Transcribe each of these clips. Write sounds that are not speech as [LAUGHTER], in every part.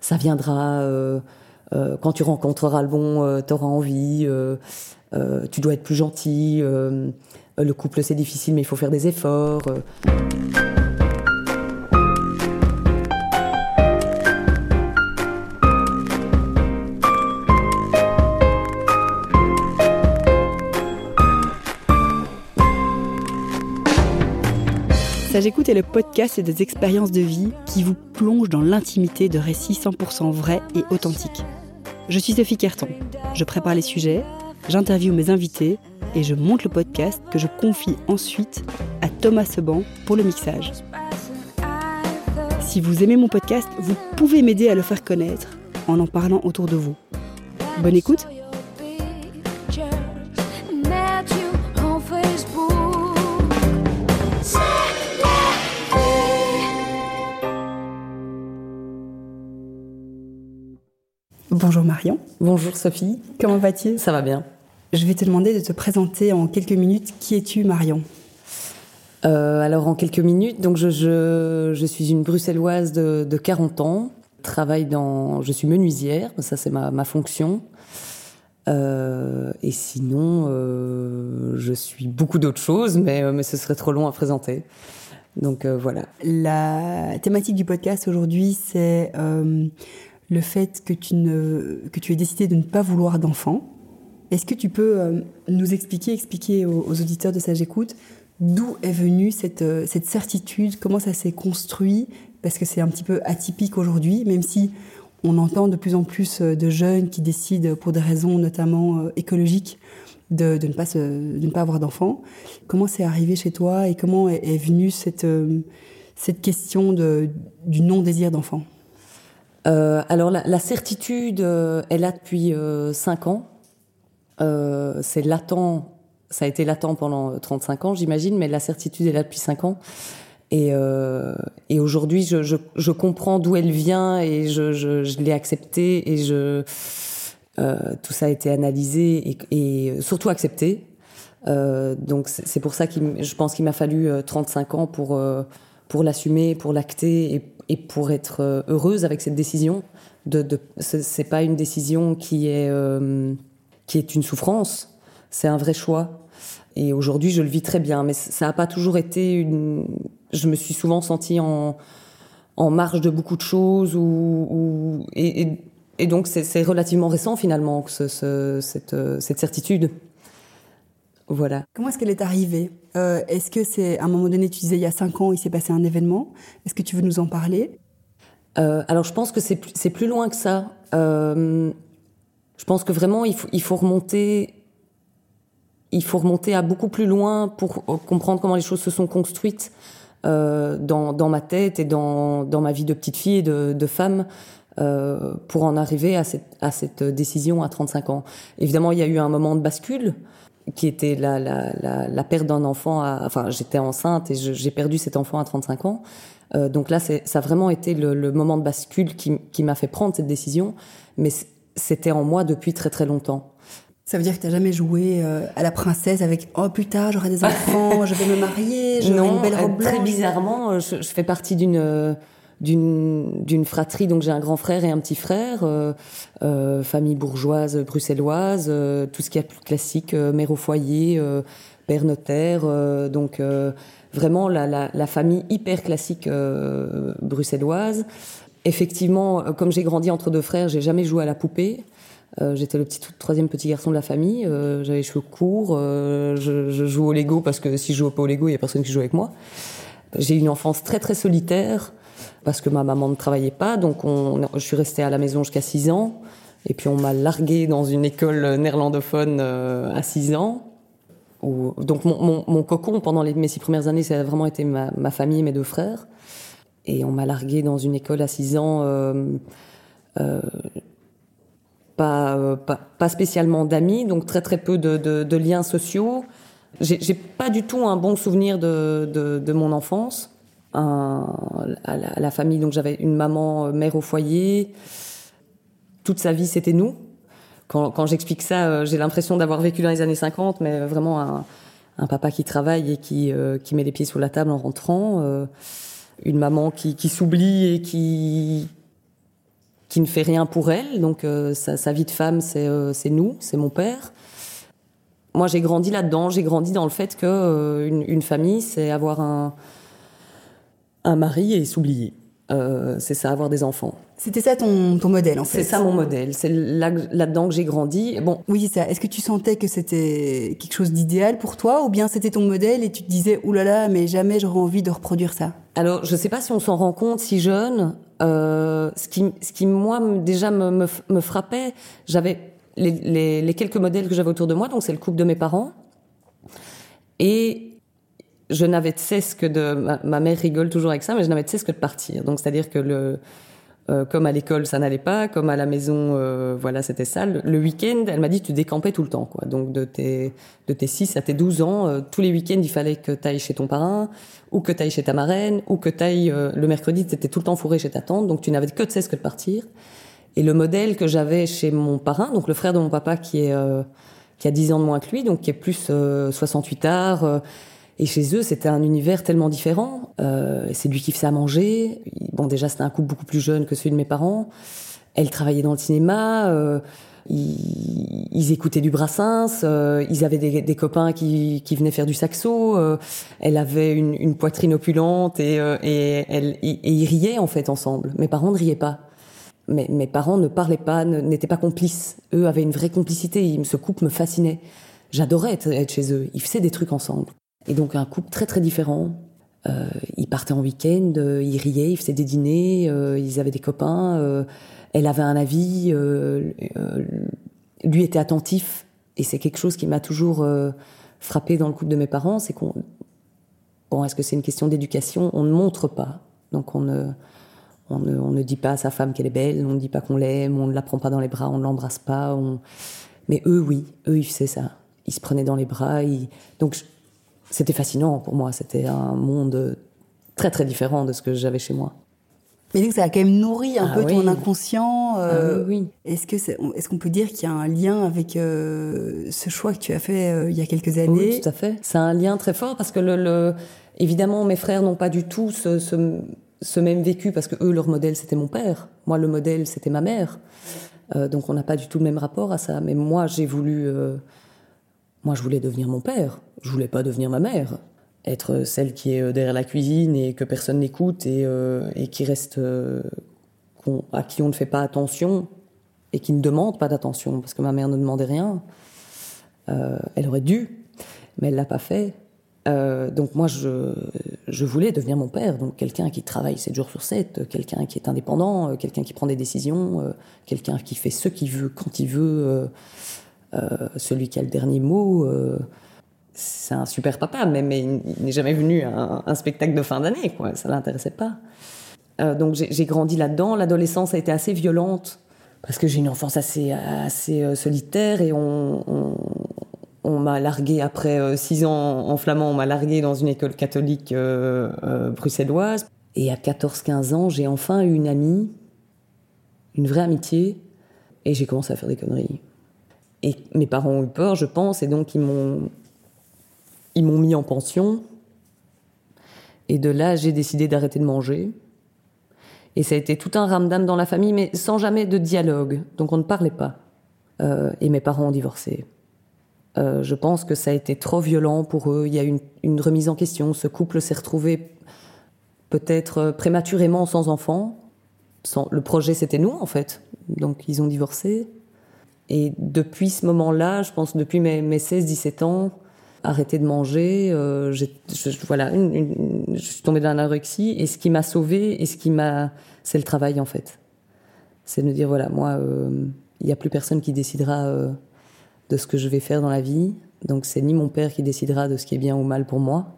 Ça viendra quand tu rencontreras le bon, tu auras envie. tu dois être plus gentil. le couple c'est difficile, mais il faut faire des efforts. J'écoute est le podcast et des expériences de vie qui vous plongent dans l'intimité de récits 100% vrais et authentiques. Je suis Sophie Kerton. Je prépare les sujets, j'interviewe mes invités et je monte le podcast que je confie ensuite à Thomas Seban pour le mixage. Si vous aimez mon podcast, vous pouvez m'aider à le faire connaître en en parlant autour de vous. Bonne écoute Bonjour Marion. Bonjour Sophie. Comment vas-tu? Ça va bien. Je vais te demander de te présenter en quelques minutes. Qui es-tu Marion? Euh, Alors en quelques minutes, donc je, suis une bruxelloise de, 40 ans. Travaille dans, je suis menuisière, ça c'est ma, fonction. Euh, et sinon, euh, je suis beaucoup d'autres choses, mais, mais ce serait trop long à présenter. Donc voilà. La thématique du podcast aujourd'hui, c'est le fait que tu, aies décidé de ne pas vouloir d'enfant. Est-ce que tu peux euh, nous expliquer, expliquer aux, auditeurs de Sage Écoute, d'où est venue cette, euh, cette certitude, comment ça s'est construit? Parce que c'est un petit peu atypique aujourd'hui, même si on entend de plus en plus euh, de jeunes qui décident, pour des raisons notamment écologiques, de, ne, pas avoir d'enfants. Comment c'est arrivé chez toi et comment est, venue cette, question du non-désir d'enfant? Euh, alors la, certitude, euh, elle a depuis euh, 5 ans. Euh, c'est latent, ça a été latent pendant 35 ans, j'imagine, mais la certitude est là depuis 5 ans. Et, et aujourd'hui, je, je, je, comprends d'où elle vient et je, je, je l'ai acceptée et je, tout ça a été analysé et, et surtout accepté. donc c'est pour ça que je pense qu'il m'a fallu 35 ans pour pour l'assumer, pour l'acter et et pour être euh, heureuse avec cette décision. De, de c'est pas une décision qui est euh, qui est une souffrance, c'est un vrai choix. Et aujourd'hui, je le vis très bien, mais ça n'a pas toujours été une. Je me suis souvent sentie en en marge de beaucoup de choses et, donc c'est relativement récent finalement ce, cette, cette certitude. Voilà. Comment est-ce qu'elle est arrivée euh, Est-ce que c'est à un moment donné, tu disais il y a cinq ans, il s'est passé un événement? Est-ce que tu veux nous en parler? Euh, Alors je pense que c'est plus, plus loin que ça. Euh, je pense que vraiment il faut, il faut remonter. Il faut remonter à beaucoup plus loin pour comprendre comment les choses se sont construites dans, dans, ma tête et dans, dans, ma vie de petite fille et de, de femme. pour en arriver à cette, à cette décision à 35 ans. Évidemment, il y a eu un moment de bascule qui était la, la, la, la perte d'un enfant. À, enfin, j'étais enceinte et j'ai perdu cet enfant à 35 ans. Euh, donc là, ça a vraiment été le, le moment de bascule qui, qui m'a fait prendre cette décision. Mais c'était en moi depuis très très longtemps. Ça veut dire que tu n'as jamais joué euh, à la princesse avec oh putain j'aurai des [LAUGHS] enfants, je vais me marier, j'aurai une belle robe blanche. Très bizarrement, je, je fais partie d'une d'une d'une fratrie. Donc j'ai un grand frère et un petit frère, euh, euh, famille bourgeoise bruxelloise, euh, tout ce qui est plus classique, euh, mère au foyer, euh, père notaire. donc vraiment la, la, la, famille hyper classique bruxelloise. Effectivement, comme j'ai grandi entre deux frères, j'ai jamais joué à la poupée. J'étais le petit troisième petit garçon de la famille. J'avais les cheveux courts. Je, je, joue au Lego parce que si je joue pas au Lego, il y a personne qui joue avec moi. J'ai une enfance très très solitaire parce que ma maman ne travaillait pas. Donc on, je suis restée à la maison jusqu'à 6 ans. Et puis on m'a larguée dans une école néerlandophone euh, à 6 ans. Donc mon, cocon pendant mes six premières années, ça a vraiment été ma, ma famille mes deux frères. Et on m'a larguée dans une école à 6 ans. Euh, euh, pas, spécialement d'amis, donc très très peu de, liens sociaux. J'ai pas du tout un bon souvenir de mon enfance à, la, famille. Donc j'avais une maman euh, mère au foyer. Toute sa vie, c'était nous. Quand, quand j'explique ça, euh, j'ai l'impression d'avoir vécu dans les années 50, mais vraiment un, papa qui travaille et qui, euh, qui met les pieds sur la table en rentrant. une maman qui, qui s'oublie et qui qui ne fait rien pour elle. Donc sa, sa, vie de femme, c'est nous, c'est mon père. Moi, j'ai grandi là-dedans. J'ai grandi dans le fait que une, une, famille, c'est avoir un, un mari et s'oublier. c'est ça, avoir des enfants. C'était ça ton, ton, modèle, en fait. C'est ça mon modèle. C'est là-dedans que j'ai grandi. Bon. Oui, ça. Est-ce que tu sentais que c'était quelque chose d'idéal pour toi, ou bien c'était ton modèle et tu te disais, oulala, là là, mais jamais j'aurais envie de reproduire ça? Alors, je sais pas si on s'en rend compte si jeune. Euh, ce qui, ce qui moi déjà me, me, me frappait, j'avais les, les, les, quelques modèles que j'avais autour de moi. Donc, c'est le couple de mes parents. Et je n'avais de cesse que de. Ma, mère rigole toujours avec ça, mais je n'avais de cesse que de partir. Donc, c'est-à-dire que le euh, comme à l'école, ça n'allait pas. Comme à la maison, euh, voilà, c'était ça. Le, week-end, elle m'a dit, tu décampais tout le temps, quoi. Donc, de tes, de tes 6 à tes 12 ans, euh, tous les week-ends, il fallait que tu ailles chez ton parrain, ou que tu ailles chez ta marraine, ou que tu ailles, le mercredi, tu étais tout le temps fourré chez ta tante. Donc, tu n'avais que de cesse que de partir. Et le modèle que j'avais chez mon parrain, donc le frère de mon papa qui est, qui a 10 ans de moins que lui, donc qui est plus 68 arts, et chez eux, c'était un univers tellement différent. Euh, c'est lui qui faisait à manger. Bon, déjà, c'était un couple beaucoup plus jeune que celui de mes parents. Elle travaillait dans le cinéma. Euh, ils, écoutaient du Brassens. Euh, ils avaient des, copains qui, qui, venaient faire du saxo. Euh, elle avait une, poitrine opulente et, euh, et, elle, et, ils riaient en fait ensemble. Mes parents ne riaient pas. Mais mes parents ne parlaient pas, n'étaient pas complices. Eux avaient une vraie complicité. Ce couple me fascinait. J'adorais être chez eux. Ils faisaient des trucs ensemble. Et donc un couple très très différent. Euh, ils partaient en week-end, euh, ils riaient, ils faisaient des dîners, euh, ils avaient des copains. Euh, elle avait un avis, euh, lui était attentif. Et c'est quelque chose qui m'a toujours frappé dans le couple de mes parents, c'est qu'on bon, est-ce que c'est une question d'éducation? On ne montre pas, donc on ne on ne, on ne dit pas à sa femme qu'elle est belle, on ne dit pas qu'on l'aime, on ne la prend pas dans les bras, on ne l'embrasse pas. Mais eux, oui, eux, ils faisaient ça. Ils se prenaient dans les bras. Donc c'était fascinant pour moi. C'était un monde très très différent de ce que j'avais chez moi. Mais donc ça a quand même nourri un ah peu ton inconscient. Euh, ah oui, Est-ce que est-ce qu'on peut dire qu'il y a un lien avec euh, ce choix que tu as fait euh, il y a quelques années? Oui, tout à fait. C'est un lien très fort parce que le, le évidemment mes frères n'ont pas du tout ce, ce, ce, même vécu parce que eux leur modèle c'était mon père. Moi le modèle c'était ma mère. Euh, donc on n'a pas du tout le même rapport à ça. Mais moi j'ai voulu euh, moi, je voulais devenir mon père. Je voulais pas devenir ma mère. Être celle qui est euh, derrière la cuisine et que personne n'écoute et, euh, qui reste, euh, à qui on ne fait pas attention et qui ne demande pas d'attention parce que ma mère ne demandait rien. Euh, elle aurait dû, mais elle l'a pas fait. Euh, donc moi, je, je voulais devenir mon père, donc quelqu'un qui travaille 7 jours sur 7, quelqu'un qui est indépendant, quelqu'un qui prend des décisions, quelqu'un qui fait ce qu'il veut quand il veut. Euh, celui qui a le dernier mot, euh, c'est un super papa, mais, il n'est jamais venu à un, spectacle de fin d'année, quoi. Ça l'intéressait pas. Euh, donc j'ai grandi là-dedans. L'adolescence a été assez violente parce que j'ai une enfance assez, solitaire et on, m'a largué après six ans en flamand, on m'a largué dans une école catholique bruxelloise. Et à 14-15 ans, j'ai enfin eu une amie, une vraie amitié, et j'ai commencé à faire des conneries. Et mes parents ont eu peur, je pense, et donc ils m'ont ils m'ont mis en pension. Et de là, j'ai décidé d'arrêter de manger. Et ça a été tout un ramdam dans la famille, mais sans jamais de dialogue. Donc on ne parlait pas. Euh, et mes parents ont divorcé. Euh, je pense que ça a été trop violent pour eux. Il y a une, une remise en question. Ce couple s'est retrouvé peut-être prématurément sans enfants. Sans, le projet, c'était nous, en fait. Donc ils ont divorcé. Et depuis ce moment-là, je pense depuis mes, mes 16-17 ans, arrêter de manger, euh, je, voilà, je suis tombée dans l'anorexie. Et ce qui m'a sauvée, et ce qui m'a, c'est le travail en fait. C'est de me dire voilà, moi, il euh, n'y a plus personne qui décidera euh, de ce que je vais faire dans la vie. Donc c'est ni mon père qui décidera de ce qui est bien ou mal pour moi.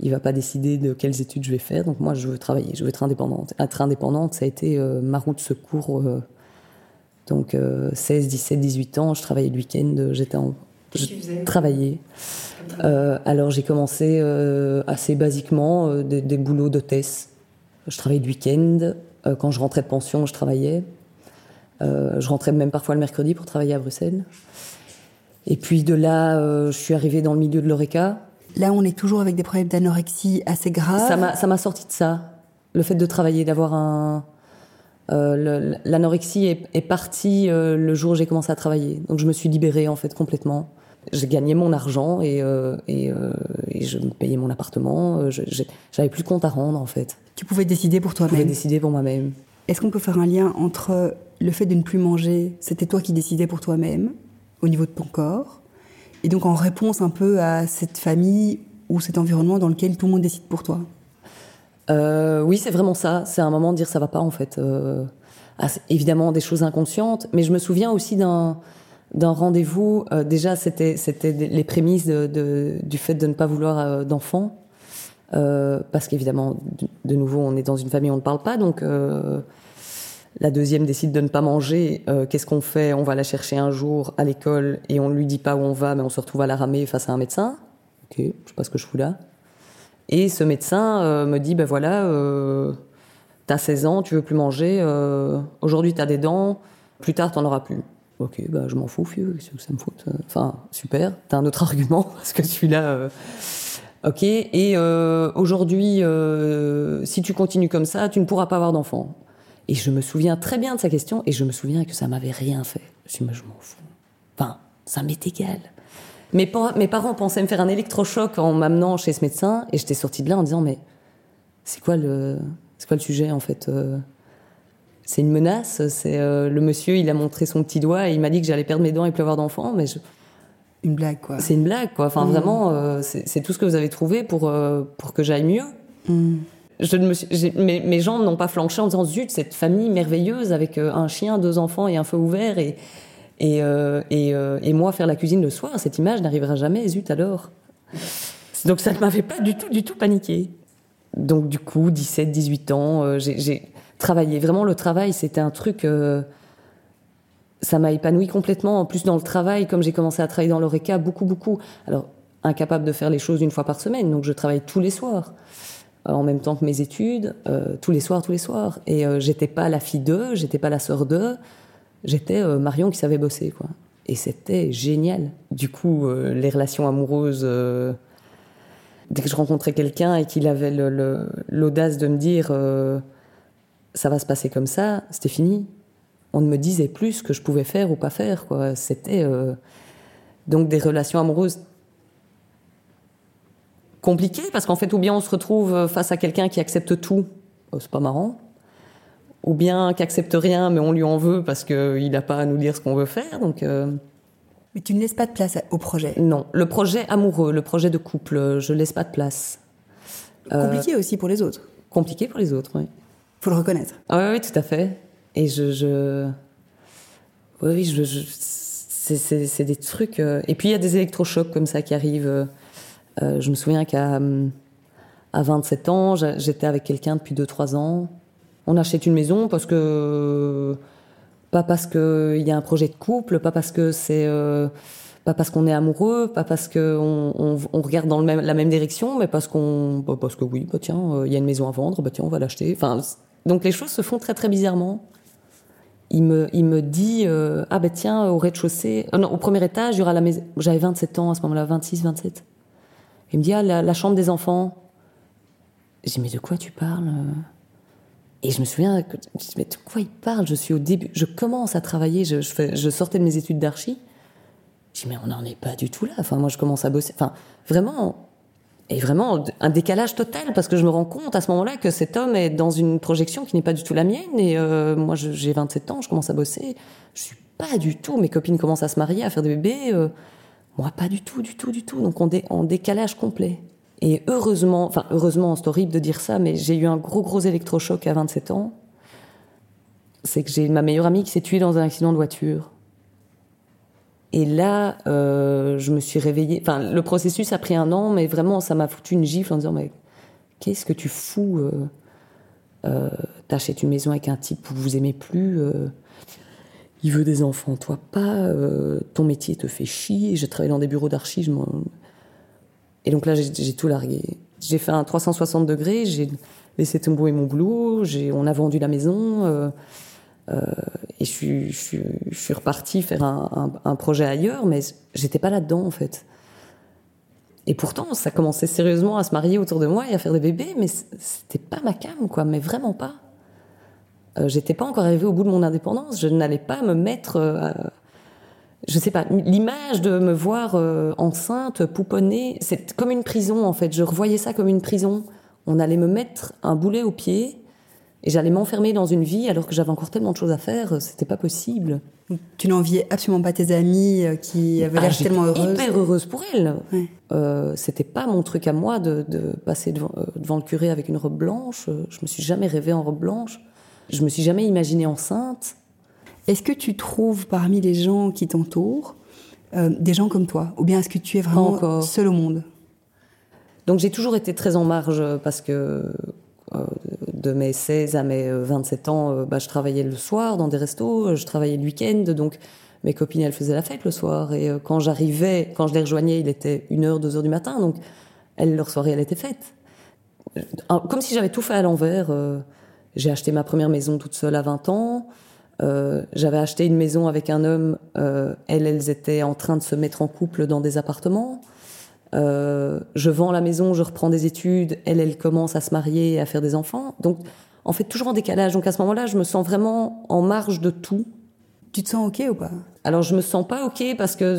Il va pas décider de quelles études je vais faire. Donc moi, je veux travailler, je veux être indépendante. Être indépendante, ça a été ma route de secours donc euh, 16, 17, 18 ans, je travaillais le week-end, j'étais en je travaillais. Euh, alors j'ai commencé euh, assez basiquement euh, des, des, boulots d'hôtesse. Je travaillais le week-end. Euh, quand je rentrais de pension, je travaillais. Euh, je rentrais même parfois le mercredi pour travailler à Bruxelles. Et puis de là, je suis arrivée dans le milieu de l'oreca. Là, on est toujours avec des problèmes d'anorexie assez graves. Ça m'a sorti de ça. Le fait de travailler, d'avoir un, Euh, l'anorexie est, est, partie euh, le jour où j'ai commencé à travailler. Donc je me suis libérée en fait complètement. J'ai gagné mon argent et, euh, et, et, je me payais mon appartement. J'avais plus de compte à rendre en fait. Tu pouvais décider pour toi-même. Je pouvais décider pour moi-même. Est-ce qu'on peut faire un lien entre le fait de ne plus manger, c'était toi qui décidais pour toi-même au niveau de ton corps, et donc en réponse un peu à cette famille ou cet environnement dans lequel tout le monde décide pour toi? Euh, Oui, c'est vraiment ça. C'est un moment de dire ça va pas en fait. Euh, ah, évidemment des choses inconscientes, mais je me souviens aussi d'un rendez-vous. Euh, déjà, c'était les prémices du fait de ne pas vouloir d'enfants, parce qu'évidemment, de, nouveau, on est dans une famille on ne parle pas, donc. La deuxième décide de ne pas manger. Qu'est-ce qu'on fait? On va la chercher un jour à l'école et on lui dit pas où on va, mais on se retrouve à la ramer face à un médecin. Ok, je sais pas ce que je fous là. Et ce médecin euh, me dit, ben voilà, euh, t'as 16 ans, tu veux plus manger, euh, aujourd'hui t'as des dents, plus tard t'en auras plus. Ok, bah je m'en fous, vieux, qu'est-ce que ça me fout Enfin, super, t'as un autre [LAUGHS] argument, parce que celui-là... Ok, et aujourd'hui, si tu continues comme ça, tu ne pourras pas avoir d'enfant. Et je me souviens très bien de sa question, et je me souviens que ça m'avait rien fait. Je me je m'en fous. Enfin, ça m'est égal. Mes, mes parents pensaient me faire un électrochoc en m'amenant chez ce médecin et j'étais sortie de là en disant mais c'est quoi le c'est quoi le sujet en fait euh, C'est une menace. C'est euh, le monsieur, il a montré son petit doigt et il m'a dit que j'allais perdre mes dents et plus avoir d'enfants, mais je... une blague quoi. C'est une blague quoi. Enfin mmh. vraiment, euh, c'est tout ce que vous avez trouvé pour pour que j'aille mieux. Mmh. Je ne me mes, mes jambes n'ont pas flanché en disant zut cette famille merveilleuse avec un chien, deux enfants et un feu ouvert et et, euh, euh, et, moi, faire la cuisine le soir, cette image n'arrivera jamais, zut alors. Donc ça ne m'avait pas du tout, du tout paniqué. Donc du coup, 17, 18 ans, euh, j'ai travaillé. Vraiment, le travail, c'était un truc... Ça m'a épanoui complètement. En plus, dans le travail, comme j'ai commencé à travailler dans l'ORECA, beaucoup, beaucoup. Alors, incapable de faire les choses une fois par semaine, donc je travaille tous les soirs en même temps que mes études, tous les soirs, tous les soirs. Et j'étais pas la fille d'eux, j'étais pas la sœur d'eux, j'étais euh, Marion qui savait bosser, quoi. Et c'était génial. Du coup, euh, les relations amoureuses, euh, dès que je rencontrais quelqu'un et qu'il avait l'audace de me dire ça va se passer comme ça, c'était fini. On ne me disait plus ce que je pouvais faire ou pas faire, quoi. C'était donc des relations amoureuses compliquées parce qu'en fait, ou bien on se retrouve face à quelqu'un qui accepte tout, oh, c'est pas marrant ou bien qu'accepte rien, mais on lui en veut parce qu'il n'a pas à nous dire ce qu'on veut faire. Donc, euh... Mais tu ne laisses pas de place au projet Non, le projet amoureux, le projet de couple, je laisse pas de place. Compliqué euh... aussi pour les autres. Compliqué pour les autres, oui. Faut le reconnaître. Ah oui, oui, tout à fait. Et je, je... oui, oui, je, je... c'est des trucs. Euh... Et puis il y a des électrochocs comme ça qui arrivent. Euh, je me souviens qu'à à 27 ans, j'étais avec quelqu'un depuis 2-3 ans on achète une maison parce que pas parce que il y a un projet de couple, pas parce que c'est euh, pas parce qu'on est amoureux, pas parce que on, regarde dans la même direction, mais parce qu'on bah parce que oui, bah tiens, euh, il y a une maison à vendre, bah tiens, on va l'acheter. Enfin, donc les choses se font très très bizarrement. Il me il me dit euh, ah bah tiens au rez-de-chaussée, au premier étage il y aura la maison. J'avais 27 ans à ce moment-là, 26, 27. Il me dit ah la, la chambre des enfants. J'ai dit mais de quoi tu parles et je me souviens, je me dis, mais de quoi il parle? Je suis au début, je commence à travailler, je, sortais de mes études d'archi. Je dis, mais on n'en est pas du tout là. Enfin, moi, je commence à bosser. Enfin, vraiment, et vraiment un décalage total parce que je me rends compte à ce moment-là que cet homme est dans une projection qui n'est pas du tout la mienne. Et euh, moi, j'ai 27 ans, je commence à bosser. Je suis pas du tout. Mes copines commencent à se marier, à faire des bébés. Euh, moi, pas du tout, du tout, du tout. Donc, on est en décalage complet. Et heureusement, enfin heureusement, c'est horrible de dire ça, mais j'ai eu un gros gros électrochoc à 27 ans. C'est que j'ai ma meilleure amie qui s'est tuée dans un accident de voiture. Et là, euh, je me suis réveillée. Enfin, le processus a pris un an, mais vraiment, ça m'a foutu une gifle en disant mais qu'est-ce que tu fous euh, euh, T'achètes une maison avec un type où vous aimez plus. Il veut des enfants, toi pas. Ton métier te fait chier. Je travaille dans des bureaux d'archi. Je et donc là, j'ai tout largué. J'ai fait un 360 degrés, j'ai laissé tomber mon boulot, on a vendu la maison, euh, euh, et je suis, je, suis, je suis reparti faire un, projet ailleurs, mais j'étais pas là-dedans en fait. Et pourtant, ça commençait sérieusement à se marier autour de moi et à faire des bébés, mais c'était pas ma cam, quoi, mais vraiment pas. euh, j'étais pas encore arrivée au bout de mon indépendance. Je n'allais pas me mettre, euh, je sais pas, l'image de me voir euh, enceinte, pouponnée, c'est comme une prison en fait. Je revoyais ça comme une prison. On allait me mettre un boulet au pied et j'allais m'enfermer dans une vie alors que j'avais encore tellement de choses à faire. C'était pas possible. Tu n'enviais absolument pas tes amies qui avaient l'air Ah, tellement heureuses. Hyper heureuse pour elles. Ouais. Euh, c'était pas mon truc à moi de, de passer devant, euh, devant le curé avec une robe blanche. Euh, Je me suis jamais rêvée en robe blanche. Je me suis jamais imaginée enceinte. Est-ce que tu trouves parmi les gens qui t'entourent euh, des gens comme toi? Ou bien est-ce que tu es vraiment encore. seul au monde? Donc j'ai toujours été très en marge euh, parce que euh, de mes 16 à mes euh, 27 ans, euh, bah, je travaillais le soir dans des restos, je travaillais le week-end, donc mes copines elles faisaient la fête le soir et quand j'arrivais, quand je les rejoignais, il était 1h, 2h du matin, donc elles, leur soirée elle était faite. Comme si j'avais tout fait à l'envers. j'ai acheté ma première maison toute seule à 20 ans. Euh, j'avais acheté une maison avec un homme. euh, elles, elles étaient en train de se mettre en couple dans des appartements. Euh, je vends la maison, je reprends des études, elle, elle commence à se marier et à faire des enfants. Donc, en fait, toujours en décalage. Donc, à ce moment-là, je me sens vraiment en marge de tout. Tu te sens OK ou pas? Alors, je me sens pas OK parce que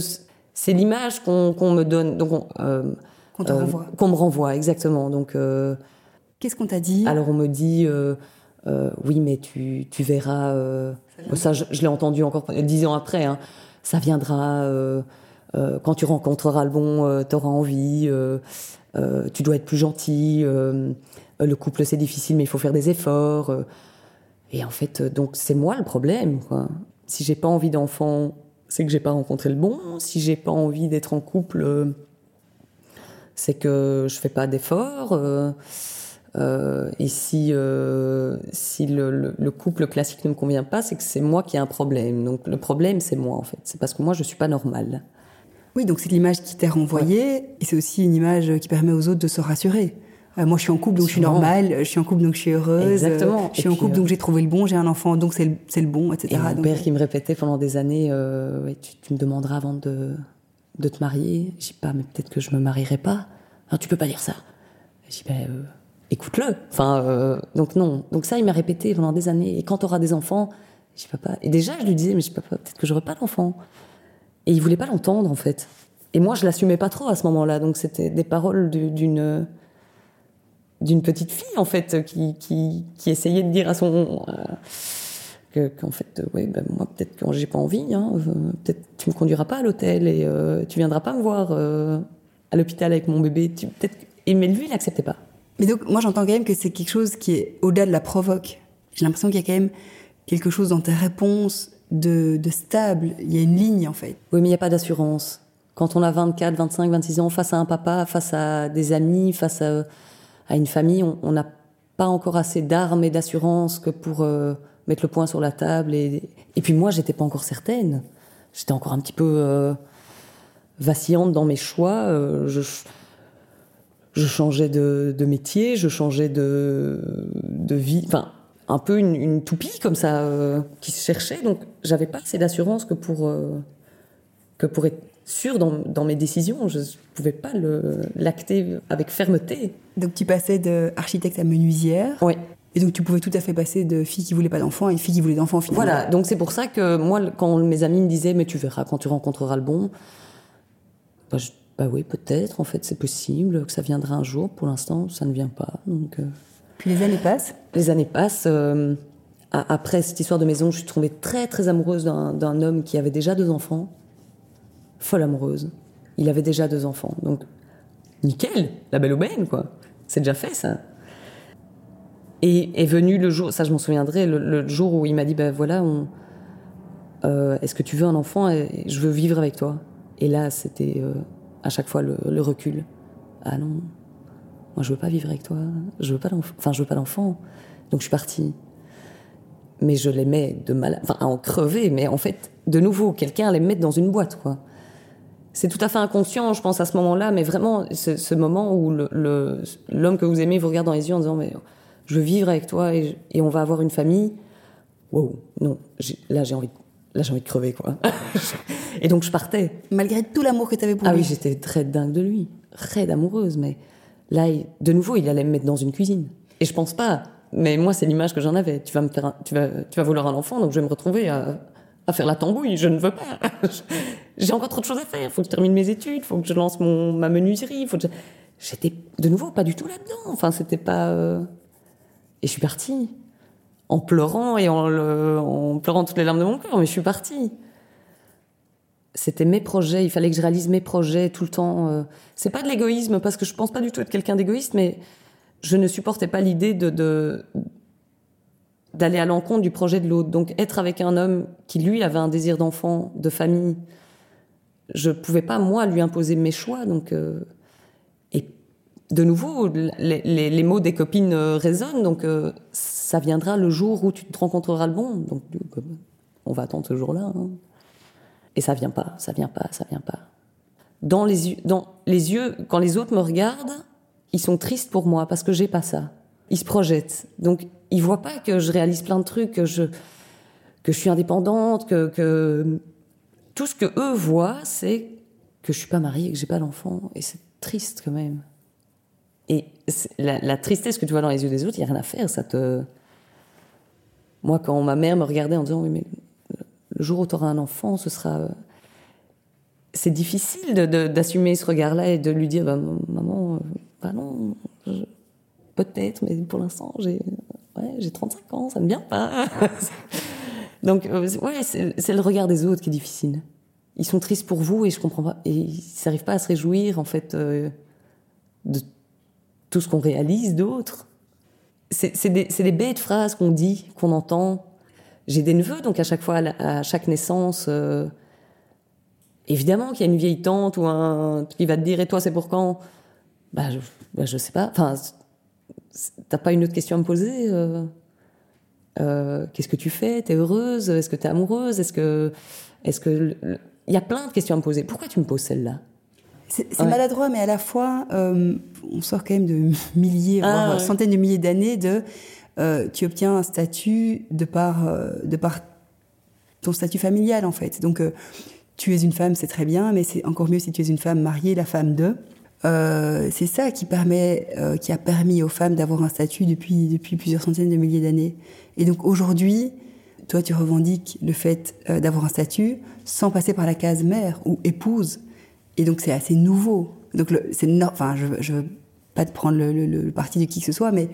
c'est l'image qu'on qu'on me donne, donc on, euh, Qu'on te renvoie. qu'on me renvoie, exactement. Donc, Qu'est-ce qu'on t'a dit? alors on me dit, euh, oui, mais tu, tu verras. euh, ça, je, je l'ai entendu encore dix ans après. Hein, ça viendra euh, quand tu rencontreras le bon. T'auras envie. tu dois être plus gentil. le couple c'est difficile, mais il faut faire des efforts. et en fait, donc c'est moi le problème. Quoi. Si j'ai pas envie d'enfant, c'est que j'ai pas rencontré le bon. Si j'ai pas envie d'être en couple, c'est que je fais pas d'efforts. Euh, et si, euh, si le, le- le couple classique ne me convient pas, c'est que c'est moi qui ai un problème. Donc le problème, c'est moi en fait. C'est parce que moi, je suis pas normale. Oui, donc c'est l'image qui t'est renvoyée, et c'est aussi une image qui permet aux autres de se rassurer. Euh, moi, je suis en couple, donc je suis normale. Je suis en couple, donc je suis heureuse. Exactement. Je suis Et en couple, donc j'ai trouvé le bon, j'ai un enfant, donc c'est le, le bon, etc. Et mon Donc, père qui me répétait pendant des années, Ouais, tu, tu me demanderas avant de, de te marier. Je dis pas, mais peut-être que je me marierai pas. Non, tu peux pas dire ça. Je dis, ben, euh, écoute-le. Enfin, euh, donc non. Donc ça, il m'a répété pendant des années. Et quand tu auras des enfants, je papa. Et déjà, je lui disais, mais je papa, peut-être que j'aurai pas d'enfants. Et il voulait pas l'entendre, en fait. Et moi, je l'assumais pas trop à ce moment-là. Donc c'était des paroles du- d'une d'une petite fille, en fait, qui, qui, essayait de dire à son. euh, que- qu'en fait, euh, ouais, ben, moi, peut-être que j'ai pas envie, hein, euh, peut-être tu me conduiras pas à l'hôtel et euh, tu viendras pas me voir euh, à l'hôpital avec mon bébé. Et, mais lui, il acceptait pas. Mais donc, moi, j'entends quand même que c'est quelque chose qui est au-delà de la provoque. J'ai l'impression qu'il y a quand même quelque chose dans tes réponses de, de stable. Il y a une ligne, en fait. Oui, mais il n'y a pas d'assurance. Quand on a 24, 25, 26 ans, face à un papa, face à des amis, face à, une famille, on n'a pas encore assez d'armes et d'assurance que pour euh, mettre le point sur la table. Et, puis moi, j'étais pas encore certaine. J'étais encore un petit peu euh, vacillante dans mes choix. Euh, je changeais de, de métier, je changeais de, de vie. Enfin, un peu une, une toupie comme ça euh, qui se cherchait. Donc, j'avais pas assez d'assurance que pour euh, que pour être sûre dans, dans mes décisions. Je pouvais pas l'acter avec fermeté. Donc, tu passais d'architecte à menuisière. Oui. Et donc, tu pouvais tout à fait passer de fille qui voulait pas d'enfant à une fille qui voulait d'enfant, finalement. Voilà. Donc, c'est pour ça que moi, quand mes amis me disaient, mais tu verras quand tu rencontreras le bon, bah, je- bah oui, peut-être. En fait, c'est possible que ça viendra un jour. Pour l'instant, ça ne vient pas. Donc. euh, Puis les années passent. Les années passent. euh, après cette histoire de maison, je suis tombée très très amoureuse d'un homme qui avait déjà deux enfants. Folle amoureuse. Il avait déjà deux enfants. Donc, nickel, la belle aubaine, quoi. C'est déjà fait, ça. Et est venu le jour, ça je m'en souviendrai, le, le jour où il m'a dit, ben voilà, on, euh, est-ce que tu veux un enfant et Je veux vivre avec toi. Et là, c'était euh, à chaque fois le, recul. Ah non, moi je veux pas vivre avec toi. Je veux pas. Enfin, je veux pas l'enfant. Donc je suis partie. Mais je l'aimais de mal, enfin à en crever. Mais en fait, de nouveau, quelqu'un allait me mettre dans une boîte, quoi. C'est tout à fait inconscient, je pense, à ce moment-là, mais vraiment, ce, moment où l'homme que vous aimez vous regarde dans les yeux en disant, mais je veux vivre avec toi et, et on va avoir une famille. Wow, non, là j'ai envie, de- là j'ai envie de crever, quoi. [LAUGHS] et donc je partais. Malgré tout l'amour que tu avais pour Ah lui. oui, j'étais très dingue de lui, très amoureuse, mais là, il- de nouveau, il allait me mettre dans une cuisine. Et je pense pas, mais moi, c'est l'image que j'en avais. Tu vas me faire, tu vas, tu vas vouloir un enfant, donc je vais me retrouver à, à faire la tambouille. Je ne veux pas. [LAUGHS] J'ai encore trop de choses à faire. Il faut que je termine mes études, il faut que je lance mon, ma menuiserie. Faut que J'étais de nouveau pas du tout là-dedans. Enfin, c'était pas. Euh, et je suis partie en pleurant et en, le... en pleurant toutes les larmes de mon cœur, mais je suis partie c'était mes projets, il fallait que je réalise mes projets tout le temps. Euh. C'est pas de l'égoïsme parce que je pense pas du tout être quelqu'un d'égoïste, mais je ne supportais pas l'idée de, d'aller à l'encontre du projet de l'autre. Donc être avec un homme qui lui avait un désir d'enfant, de famille, je pouvais pas moi lui imposer mes choix. Donc euh, et de nouveau, les, mots des copines euh, résonnent. Donc ça viendra le jour où tu te rencontreras le bon. Donc on va attendre ce jour-là. Hein. Et ça vient pas, ça vient pas, ça vient pas. Dans les, yeux, quand les autres me regardent, ils sont tristes pour moi parce que j'ai pas ça. Ils se projettent. Donc, ils voient pas que je réalise plein de trucs, que je, suis indépendante, que tout ce que eux voient, c'est que je suis pas mariée, que j'ai pas d'enfant. Et c'est triste quand même. Et la, tristesse que tu vois dans les yeux des autres, il y a rien à faire. Ça te. Moi, quand ma mère me regardait en disant oui, mais le jour où tu auras un enfant, ce sera. Euh, c'est difficile d'assumer ce regard-là et de lui dire bah, Maman, euh, bah non, peut-être, mais pour l'instant, j'ai ouais, 35 ans, ça ne vient pas. [LAUGHS] Donc, euh, ouais, c'est le regard des autres qui est difficile. Ils sont tristes pour vous et je comprends pas. Et ils n'arrivent pas à se réjouir, en fait, de tout ce qu'on réalise d'autres. C'est des, des bêtes phrases qu'on dit, qu'on entend, j'ai des neveux, donc à chaque fois, à chaque naissance, euh, évidemment qu'il y a une vieille tante ou un qui va te dire et toi c'est pour quand? Bah je, bah, sais pas. Enfin, t'as pas une autre question à me poser euh, euh, Qu'est-ce que tu fais? T'es heureuse? Est-ce que t'es amoureuse? Est-ce que est-ce que il y a plein de questions à me poser. Pourquoi tu me poses celle-là? C'est maladroit, mais à la fois, on sort quand même de [LAUGHS] milliers, ah, voire centaines de milliers d'années de euh, tu obtiens un statut de par, euh, de par ton statut familial, en fait. Donc, euh, tu es une femme, c'est très bien, mais c'est encore mieux si tu es une femme mariée, la femme de. c'est ça qui permet, qui a permis aux femmes d'avoir un statut depuis, depuis plusieurs centaines de milliers d'années. Et donc aujourd'hui, toi, tu revendiques le fait d'avoir un statut sans passer par la case mère ou épouse. Et donc c'est assez nouveau. Donc c'est enfin, je, je veux pas te prendre le, le, parti de qui que ce soit, mais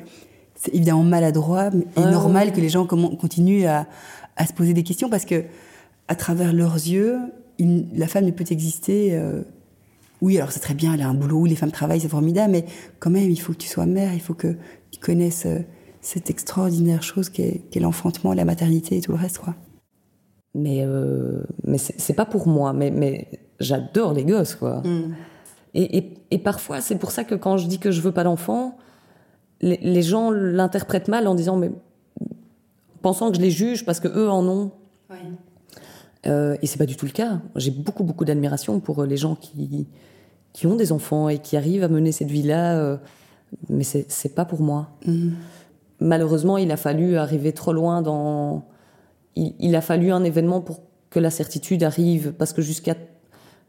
c'est évidemment maladroit et normal que les gens continuent à, se poser des questions parce que à travers leurs yeux, la femme ne peut exister. Euh, oui, alors c'est très bien, elle a un boulot, les femmes travaillent, c'est formidable, mais quand même, il faut que tu sois mère, il faut que tu connaisses euh, cette extraordinaire chose qu'est l'enfantement, la maternité et tout le reste, quoi. Mais, euh, mais c'est pas pour moi, mais, mais j'adore les gosses, quoi. Mm. Et, et, parfois, c'est pour ça que quand je dis que je veux pas d'enfant, les, gens l'interprètent mal en disant mais pensant que je les juge parce que eux en ont. Oui. Euh, et c'est pas du tout le cas. J'ai beaucoup beaucoup d'admiration pour euh, les gens qui qui ont des enfants et qui arrivent à mener cette vie-là, euh, mais c'est pas pour moi. Mhm. Malheureusement, il a fallu arriver trop loin dans. Il, a fallu un événement pour que la certitude arrive, parce que jusqu'à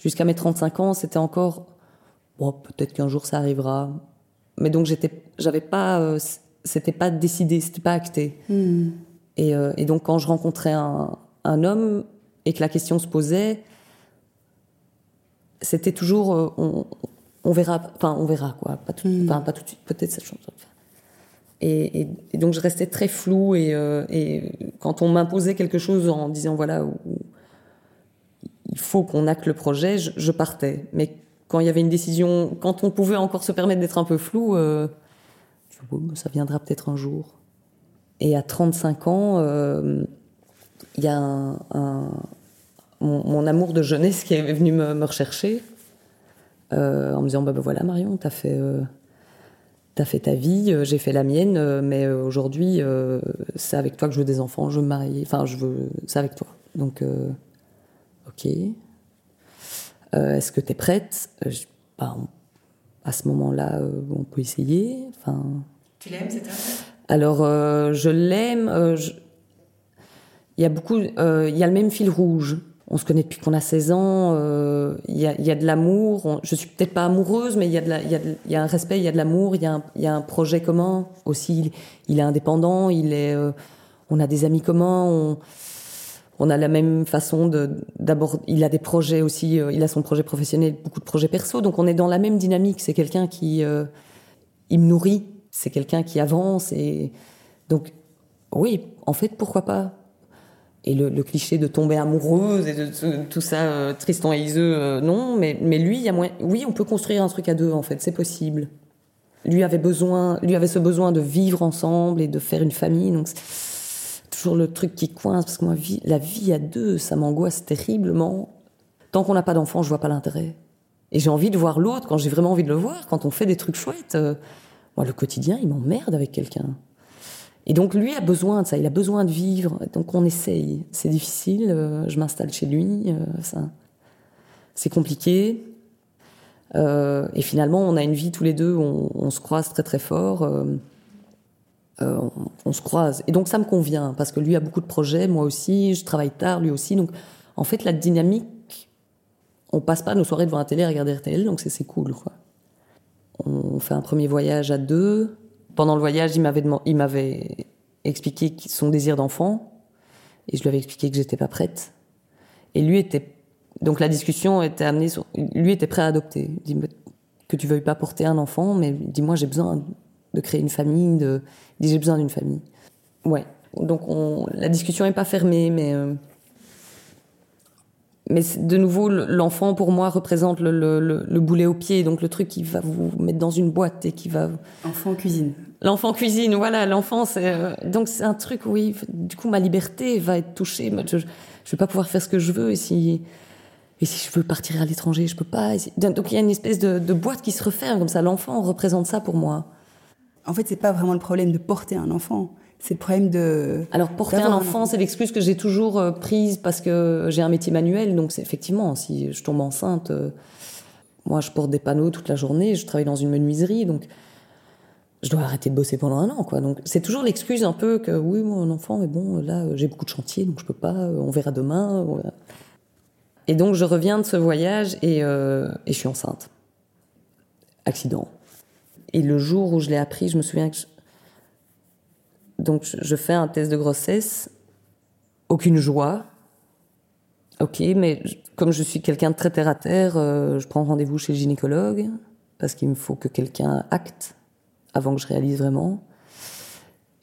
jusqu'à mes 35 ans, c'était encore bon, peut-être qu'un jour ça arrivera mais donc j'étais, j'avais pas, euh, c'était pas décidé, c'était pas acté. Hmm. Et, euh, et, donc quand je rencontrais un, un, homme et que la question se posait, c'était toujours, euh, on, on, verra, enfin on verra quoi, pas tout, hmm. pas tout de suite, peut-être cette chose. Et, et, et, donc je restais très flou et, et quand on m'imposait quelque chose en disant voilà, il faut qu'on acte le projet, je, partais. Mais quand il y avait une décision, quand on pouvait encore se permettre d'être un peu flou, euh, ça viendra peut-être un jour. Et à 35 ans, euh, il y a mon, amour de jeunesse qui est venu me, rechercher euh, en me disant bah, bah voilà Marion, t'as fait t'as fait ta vie, j'ai fait la mienne, mais aujourd'hui c'est avec toi que je veux des enfants, je veux me marier, enfin je veux c'est avec toi. Donc ok. Euh, est-ce que tu es prête euh, bah, À ce moment-là, euh, on peut essayer. Enfin, tu l'aimes, c'est Alors, je l'aime. Il y a beaucoup. Il y a le même fil rouge. on se connaît depuis qu'on a 16 ans. euh, Il y, a, il y a de l'amour. On- Je suis peut-être pas amoureuse, mais il y a de la- il y a de- il y a un respect, il y a de l'amour, il y a un, il y a un projet commun aussi. Il, est indépendant, il est. euh, on a des amis communs. On, on a la même façon de d'abord. Il a des projets aussi. euh, il a son projet professionnel, beaucoup de projets perso. Donc on est dans la même dynamique. C'est quelqu'un qui euh, il me nourrit. C'est quelqu'un qui avance et donc oui, en fait, pourquoi pas? Et le, cliché de tomber amoureuse et de, tout- ça, euh, Tristan et Iseux, non. Mais, mais lui, il y a moyen. Oui, on peut construire un truc à deux, en fait, c'est possible. Lui avait besoin, lui avait ce besoin de vivre ensemble et de faire une famille. Donc toujours le truc qui coince parce que moi, la vie à deux, ça m'angoisse terriblement. Tant qu'on n'a pas d'enfant, je vois pas l'intérêt. Et j'ai envie de voir l'autre quand j'ai vraiment envie de le voir, quand on fait des trucs chouettes. euh, moi, le quotidien, il m'emmerde avec quelqu'un. Et donc lui a besoin de ça, il a besoin de vivre. Donc on essaye. C'est difficile. euh, je m'installe chez lui. euh, ça, c'est compliqué. Et finalement, on a une vie tous les deux. On se croise très très fort. Euh, on, se croise. Et donc ça me convient parce que lui a beaucoup de projets, moi aussi. Je travaille tard, lui aussi. Donc en fait, la dynamique, on passe pas nos soirées devant la télé à regarder RTL. Donc c'est cool, quoi. On fait un premier voyage à deux. Pendant le voyage, il m'avait il m'avait expliqué son désir d'enfant et je lui avais expliqué que j'étais pas prête. Et lui était donc la discussion était amenée sur lui était prêt à adopter. Il dit que tu veuilles pas porter un enfant, mais dis-moi j'ai besoin de créer une famille. De dit j'ai besoin d'une famille. Ouais. Donc on, la discussion est pas fermée, mais euh, mais de nouveau, le- l'enfant pour moi représente le, le, le, le boulet au pied, donc le truc qui va vous mettre dans une boîte et qui va Enfant en cuisine. L'enfant cuisine, voilà, l'enfant, c'est euh, donc c'est un truc, oui. Du coup, ma liberté va être touchée. Je, je vais pas pouvoir faire ce que je veux et si et si je veux partir à l'étranger, je peux pas. Donc il y a une espèce de, de boîte qui se referme comme ça. L'enfant représente ça pour moi. En fait, c'est pas vraiment le problème de porter un enfant. C'est le problème de. Alors porter un enfant, enfant. c'est l'excuse que j'ai toujours euh, prise parce que j'ai un métier manuel. Donc c'est effectivement, si je tombe enceinte, euh, moi je porte des panneaux toute la journée. Je travaille dans une menuiserie, donc je dois arrêter de bosser pendant un an, quoi. Donc c'est toujours l'excuse un peu que oui, moi un enfant, mais bon, là euh, j'ai beaucoup de chantiers, donc je peux pas. On verra demain. voilà. Et donc je reviens de ce voyage et, euh, et je suis enceinte. Accident. Et le jour où je l'ai appris, je me souviens que je- donc je- fais un test de grossesse, aucune joie. Ok, mais comme je suis quelqu'un de très terre à terre, euh, je prends rendez-vous chez le gynécologue parce qu'il me faut que quelqu'un acte avant que je réalise vraiment.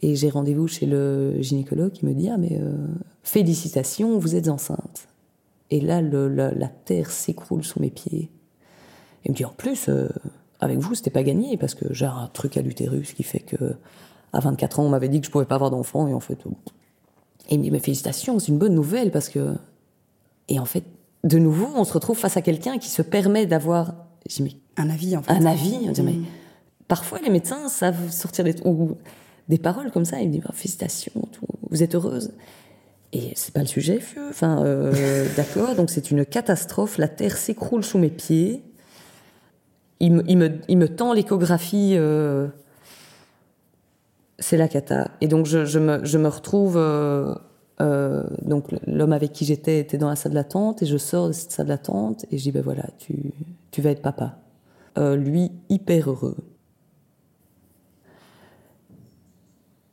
Et j'ai rendez-vous chez le gynécologue qui me dit ah mais euh, félicitations, vous êtes enceinte. Et là le- la, terre s'écroule sous mes pieds. Il me dit en plus euh, avec vous c'était pas gagné parce que j'ai un truc à l'utérus qui fait que à 24 ans on m'avait dit que je pouvais pas avoir d'enfant et en fait et il me dit mais félicitations c'est une bonne nouvelle parce que et en fait de nouveau on se retrouve face à quelqu'un qui se permet d'avoir Un avis, en fait. un avis. On dit, mais Mm. parfois, les médecins savent sortir des, ou des paroles comme ça. Ils me disent, Ah, félicitations, tout, vous êtes heureuse. Et c'est pas le sujet, vieux. Enfin, euh, d'accord. Donc c'est une catastrophe. La terre s'écroule sous mes pieds. Il me, il me, il me tend l'échographie. euh, c'est la cata. Et donc je, je me, je me retrouve. euh, euh, donc l'homme avec qui j'étais était dans la salle d'attente et je sors de cette salle d'attente et je dis ben voilà tu, tu vas être papa. Lui hyper heureux.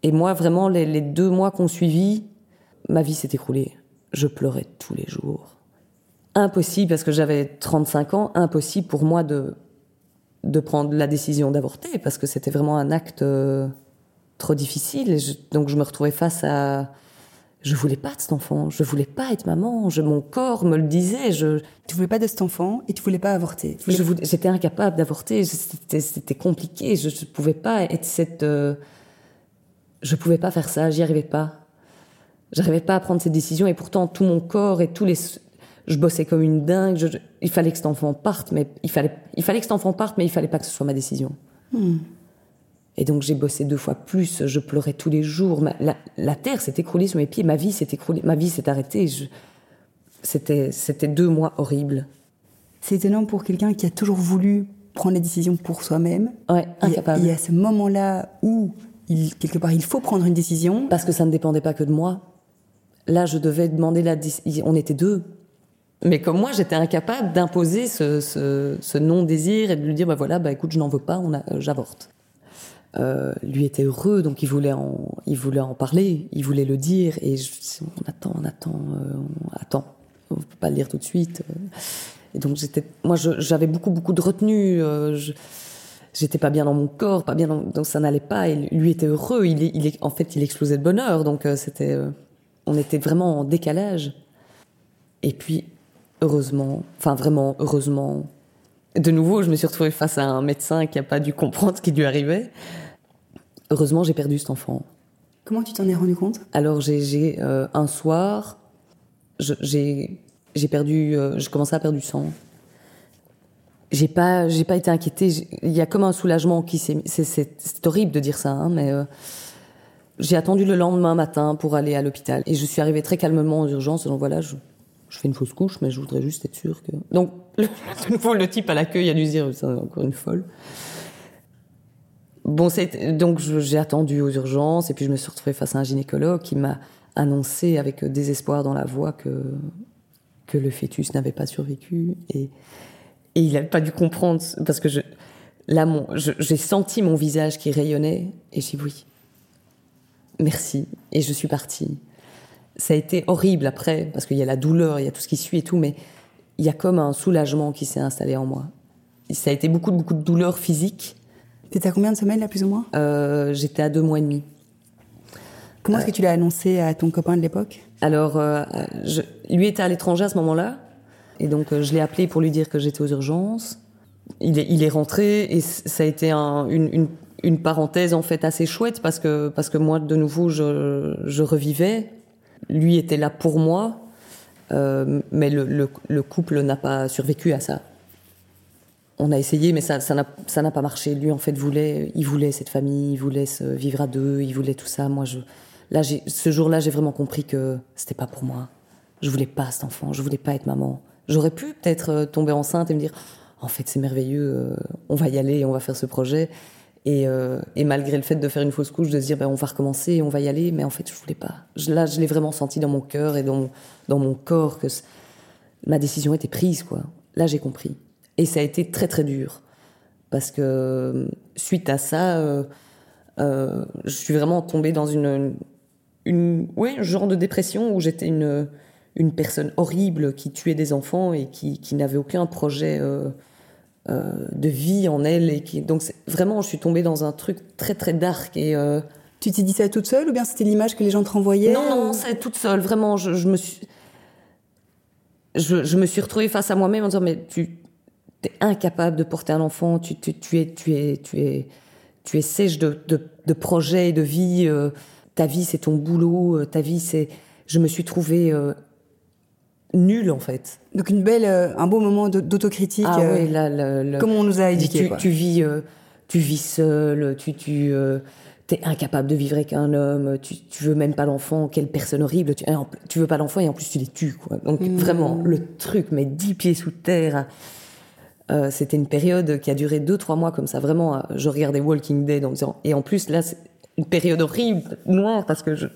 Et moi vraiment les, les deux mois qu'on suivit, ma vie s'est écroulée. Je pleurais tous les jours. Impossible parce que j'avais 35 ans, impossible pour moi de de prendre la décision d'avorter parce que c'était vraiment un acte euh, trop difficile. Et je- donc je me retrouvais face à je voulais pas de cet enfant, je voulais pas être maman, je, mon corps me le disait, je, Tu voulais pas de cet enfant et tu voulais pas avorter. Voulais- j'étais incapable d'avorter, c'était compliqué, je, je pouvais pas être cette, euh, je pouvais pas faire ça, j'y arrivais pas, j'arrivais pas à prendre cette décision. Et pourtant tout mon corps et tous les, je bossais comme une dingue, je- il fallait que cet enfant parte, mais il fallait, il fallait que cet enfant parte, mais il fallait pas que ce soit ma décision. Et donc j'ai bossé deux fois plus, je pleurais tous les jours, ma- la, la terre s'est écroulée sous mes pieds, ma vie s'est écroulée, ma vie s'est arrêtée, c'était, c'était deux mois horribles. C'est étonnant pour quelqu'un qui a toujours voulu prendre les décisions pour soi-même. Ouais, incapable. Il y a ce moment-là où, il, quelque part, il faut prendre une décision. Parce que ça ne dépendait pas que de moi. Là, je devais demander la décision. On était deux. Mais comme moi, j'étais incapable d'imposer ce, non-désir et de lui dire, bah voilà, bah écoute, je n'en veux pas, a, j'avorte. Euh, lui était heureux, donc il voulait en, il voulait en parler, il voulait le dire, et je, on attend, on attend, euh, on attend, on peut pas le dire tout de suite. euh. Et donc moi, j'avais beaucoup, beaucoup de retenue. euh, J'étais pas bien dans mon corps, pas bien, donc ça n'allait pas. Et lui était heureux. Il, en fait, il explosait de bonheur. Donc euh, c'était, euh, on était vraiment en décalage. Et puis, heureusement, enfin vraiment heureusement, de nouveau, je me suis retrouvée face à un médecin qui a pas dû comprendre ce qui lui arrivait. Heureusement, j'ai perdu cet enfant. Comment tu t'en es rendu compte? Alors j'ai, euh, un soir, je- j'ai, perdu, euh, j'ai commencé à perdre du sang. J'ai pas, j'ai pas été inquiétée. Il y a comme un soulagement qui s'est, c'est horrible de dire ça, hein, mais euh, j'ai attendu le lendemain matin pour aller à l'hôpital et je suis arrivée très calmement aux urgences. Donc voilà, je, je fais une fausse couche, mais je voudrais juste être sûre que. Donc le, [LAUGHS] de nouveau le type à l'accueil a dû dire c'est encore une folle. Bon, donc j'ai attendu aux urgences et puis je me suis retrouvée face à un gynécologue qui m'a annoncé avec désespoir dans la voix que que le fœtus n'avait pas survécu et il n'avait pas dû comprendre parce que là j'ai senti mon visage qui rayonnait et j'ai dit oui merci et je suis partie. Ça a été horrible après parce qu'il y a la douleur, il y a tout ce qui suit et tout, mais il y a comme un soulagement qui s'est installé en moi. Ça a été beaucoup beaucoup de douleur physique. T'étais à combien de semaines là, plus ou moins Euh, J'étais à deux mois et demi. Comment est-ce que tu l'as annoncé à ton copain de l'époque? Alors, euh, je, lui était à l'étranger à ce moment-là, et donc euh, je l'ai appelé pour lui dire que j'étais aux urgences. Il est, il est rentré, et ça a été un- une, une, une parenthèse en fait assez chouette parce que parce que moi de nouveau je, je revivais. Lui était là pour moi, euh, mais le, le, le couple n'a pas survécu à ça. On a essayé, mais ça n'a pas marché. Lui en fait voulait, il voulait cette famille, il voulait vivre à deux, il voulait tout ça. Moi je Là, ce jour-là, j'ai vraiment compris que c'était pas pour moi. Je voulais pas cet enfant, je voulais pas être maman. J'aurais pu peut-être euh, tomber enceinte et me dire, en fait, c'est merveilleux, euh, on va y aller, on va faire ce projet. Et, euh, et malgré le fait de faire une fausse couche, de se dire, ben, on va recommencer, on va y aller, mais en fait, je voulais pas. Là, je l'ai vraiment senti dans mon cœur et dans mon, dans mon corps que ma décision était prise, quoi. Là, j'ai compris. Et ça a été très, très dur. Parce que euh, suite à ça, euh, je suis vraiment tombée dans une, une, ouais, un genre de dépression où j'étais une, une personne horrible qui tuait des enfants et qui, qui n'avait aucun projet de vie en elle. Et qui, donc vraiment, je suis tombée dans un truc très très dark. Et, euh, Tu t'es dit ça toute seule ou bien c'était l'image que les gens te renvoyaient non, non, c'est toute seule. Vraiment, je, je me suis, je, je me suis retrouvée face à moi-même en disant mais tu es incapable de porter un enfant. Tu, tu, tu es, tu es, tu es, tu es sèche de, de, de de vie. euh, ta vie, c'est ton boulot. euh, ta vie, c'est. Je me suis trouvée euh, nulle en fait. Donc une belle, euh, un beau moment d'autocritique, Ah euh, ouais, là, comme on nous a éduqué. tu, quoi. tu vis, euh, tu vis seul, tu, tu, euh, t'es incapable de vivre avec un homme, tu, tu veux même pas l'enfant, quelle personne horrible, tu, tu veux pas l'enfant et en plus tu les tues, quoi. Donc Mmh. vraiment, le truc, mais dix pieds sous terre. Euh, c'était une période qui a duré deux, trois mois comme ça, vraiment. euh, je regardais Walking Dead en disant, et en plus là, c'est une période horrible, noire, parce que je,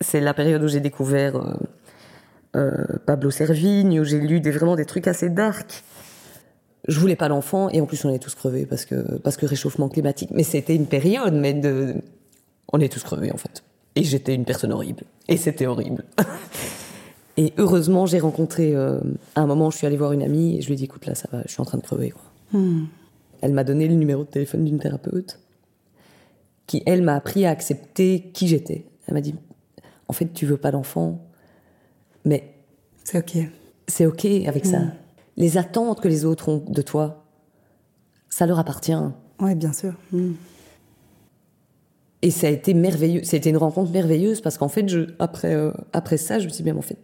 c'est la période où j'ai découvert euh, euh, Pablo Servigne, où j'ai lu des, vraiment des trucs assez dark. Je voulais pas d'enfant et en plus on est tous crevés parce que parce que réchauffement climatique. Mais c'était une période mais de on est tous crevés en fait. Et j'étais une personne horrible. Et c'était horrible. [LAUGHS] Et heureusement j'ai rencontré euh, à un moment je suis allée voir une amie et je lui ai dit écoute là ça va je suis en train de crever quoi. Hmm. elle m'a donné le numéro de téléphone d'une thérapeute qui elle m'a appris à accepter qui j'étais. Elle m'a dit en fait tu veux pas d'enfant mais C'est ok. c'est ok avec ça. Les attentes que les autres ont de toi, ça leur appartient. Ouais, bien sûr. Hmm. Et ça a été merveilleux. C'était une rencontre merveilleuse parce qu'en fait, je, après, euh, après ça, je me suis dit, mais en fait,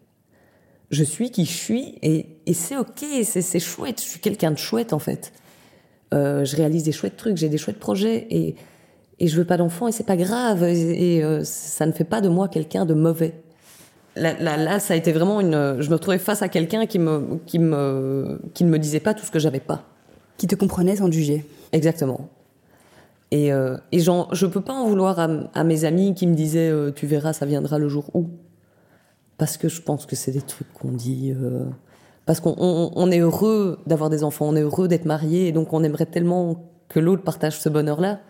je suis qui je suis et, et c'est ok, c'est, chouette. Je suis quelqu'un de chouette en fait. Euh, je réalise des chouettes trucs, j'ai des chouettes projets et, et je veux pas d'enfant et c'est pas grave et, et, euh, ça ne fait pas de moi quelqu'un de mauvais. Là, là, là, ça a été vraiment une. Je me retrouvais face à quelqu'un qui me, qui me, qui ne me disait pas tout ce que j'avais pas. Qui te comprenait sans juger. Exactement. Et, euh, et je peux pas en vouloir à, à mes amis qui me disaient euh, tu verras ça viendra le jour où parce que je pense que c'est des trucs qu'on dit euh, parce qu'on est heureux d'avoir des enfants, on est heureux d'être marié, et donc on aimerait tellement que l'autre partage ce bonheur-là.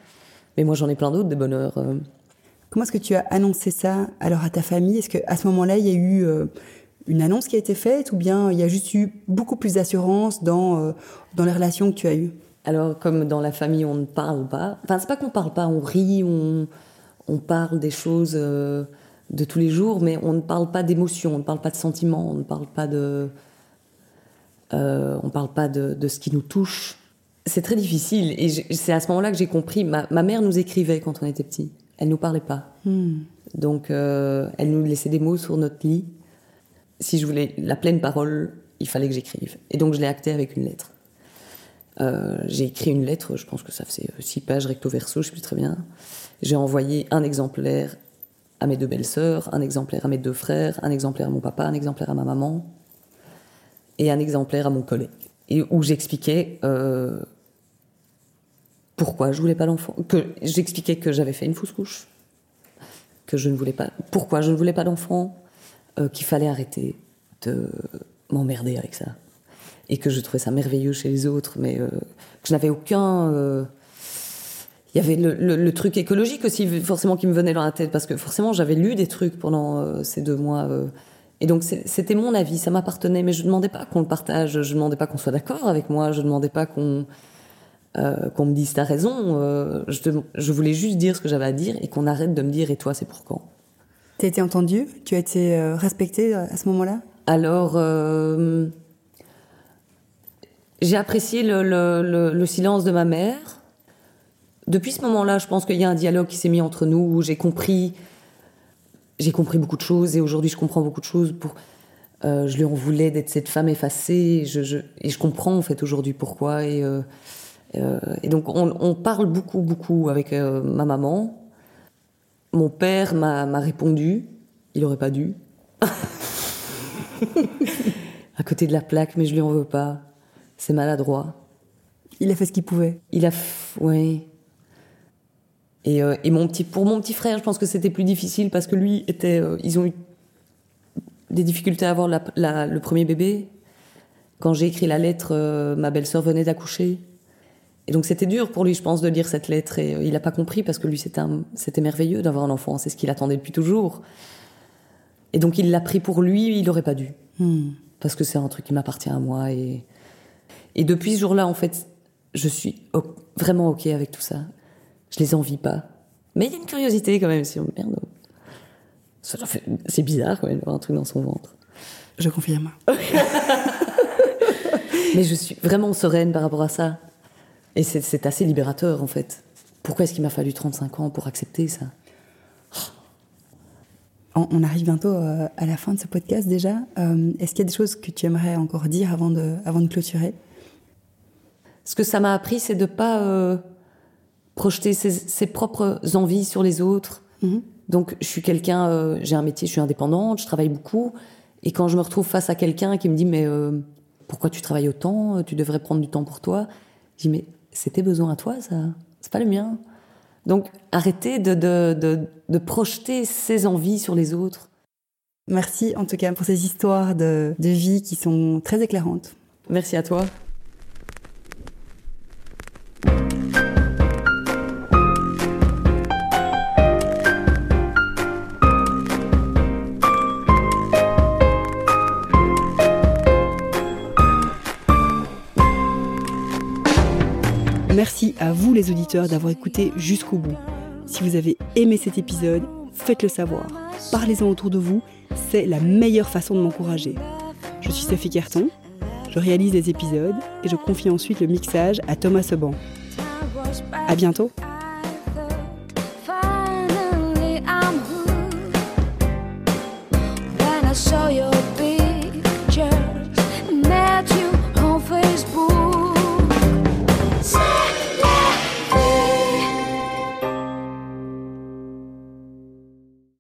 Mais moi, j'en ai plein d'autres des bonheurs. Euh. Comment est-ce que tu as annoncé ça alors à ta famille? Est-ce qu'à ce, moment-là, il y a eu euh, une annonce qui a été faite, ou bien il y a juste eu beaucoup plus d'assurance dans euh, dans les relations que tu as eues? Alors, comme dans la famille, on ne parle pas. Enfin, c'est pas qu'on parle pas, on rit, on on parle des choses de tous les jours, mais on ne parle pas d'émotions, on ne parle pas de sentiments, on ne parle pas de euh, on parle pas de, ce qui nous touche. C'est très difficile. Et c'est à ce moment-là que j'ai compris. Ma, mère nous écrivait quand on était petit. Elle nous parlait pas. Hmm. Donc, euh, elle nous laissait des mots sur notre lit. Si je voulais la pleine parole, il fallait que j'écrive. Et donc, je l'ai acté avec une lettre. Euh, j'ai écrit une lettre, je pense que ça faisait six pages recto verso, je sais plus très bien. J'ai envoyé un exemplaire à mes deux belles-sœurs, un exemplaire à mes deux frères, un exemplaire à mon papa, un exemplaire à ma maman, et un exemplaire à mon collègue. Et où j'expliquais euh, pourquoi je voulais pas l'enfant. Que j'expliquais que j'avais fait une fausse couche, que je ne voulais pas. Pourquoi je ne voulais pas d'enfant, euh, qu'il fallait arrêter de m'emmerder avec ça, et que je trouvais ça merveilleux chez les autres, mais euh, que je n'avais aucun. Euh, il y avait le, le, truc écologique aussi, forcément, qui me venait dans la tête, parce que forcément, j'avais lu des trucs pendant ces deux mois et donc c'était mon avis, ça m'appartenait, mais je ne demandais pas qu'on le partage, je ne demandais pas qu'on soit d'accord avec moi, je ne demandais pas qu'on euh, qu'on me dise t'as raison. Euh, je, je, voulais juste dire ce que j'avais à dire et qu'on arrête de me dire et toi c'est pour quand? Tu as été entendu? Tu as été euh, respecté à ce moment-là? Alors j'ai apprécié le, le, le, silence de ma mère. Depuis ce moment-là, je pense qu'il y a un dialogue qui s'est mis entre nous où j'ai compris j'ai compris beaucoup de choses et aujourd'hui je comprends beaucoup de choses. Pour, je lui en voulais d'être cette femme effacée et je, je, et je comprends en fait aujourd'hui pourquoi. Et, et donc on, on, parle beaucoup, beaucoup avec euh, ma maman. Mon père m'a répondu, il aurait pas dû. [LAUGHS] à côté de la plaque, mais je lui en veux pas. C'est maladroit. Il a fait ce qu'il pouvait. Il a, oui. Et, euh, et, mon petit, pour mon petit frère, je pense que c'était plus difficile parce que lui était, euh, ils ont eu des difficultés à avoir la, la, le premier bébé. Quand j'ai écrit la lettre, euh, ma belle-sœur venait d'accoucher. Et donc c'était dur pour lui, je pense, de lire cette lettre. Et il n'a pas compris parce que lui, c'était merveilleux d'avoir un enfant. C'est ce qu'il attendait depuis toujours. Et donc il l'a pris pour lui, il n'aurait pas dû. Hmm. Parce que c'est un truc qui m'appartient à moi. Et, et depuis ce jour-là, en fait, je suis vraiment OK avec tout ça. Je les envie pas. Mais il y a une curiosité quand même, si on merde. C'est bizarre quand même d'avoir un truc dans son ventre. Je confirme. [LAUGHS] Mais je suis vraiment sereine par rapport à ça. Et c'est assez libérateur en fait. Pourquoi est-ce qu'il m'a fallu 35 ans pour accepter ça? On arrive bientôt euh, à la fin de ce podcast déjà. Euh, est-ce qu'il y a des choses que tu aimerais encore dire avant de, avant de clôturer? Ce que ça m'a appris, c'est de pas euh, projeter ses, propres envies sur les autres. Mhm. Donc, je suis quelqu'un, euh, j'ai un métier, je suis indépendante, je travaille beaucoup. Et quand je me retrouve face à quelqu'un qui me dit, mais euh, pourquoi tu travailles autant? Tu devrais prendre du temps pour toi. Je dis, mais c'était besoin à toi, ça C'est pas le mien. Donc, arrêtez de, de, de, projeter ses envies sur les autres. Merci en tout cas pour ces histoires de, de vie qui sont très éclairantes. Merci à toi. Merci à vous les auditeurs d'avoir écouté jusqu'au bout. Si vous avez aimé cet épisode, faites-le savoir. Parlez-en autour de vous, c'est la meilleure façon de m'encourager. Je suis Sophie Carton, je réalise les épisodes et je confie ensuite le mixage à Thomas Seban. À bientôt.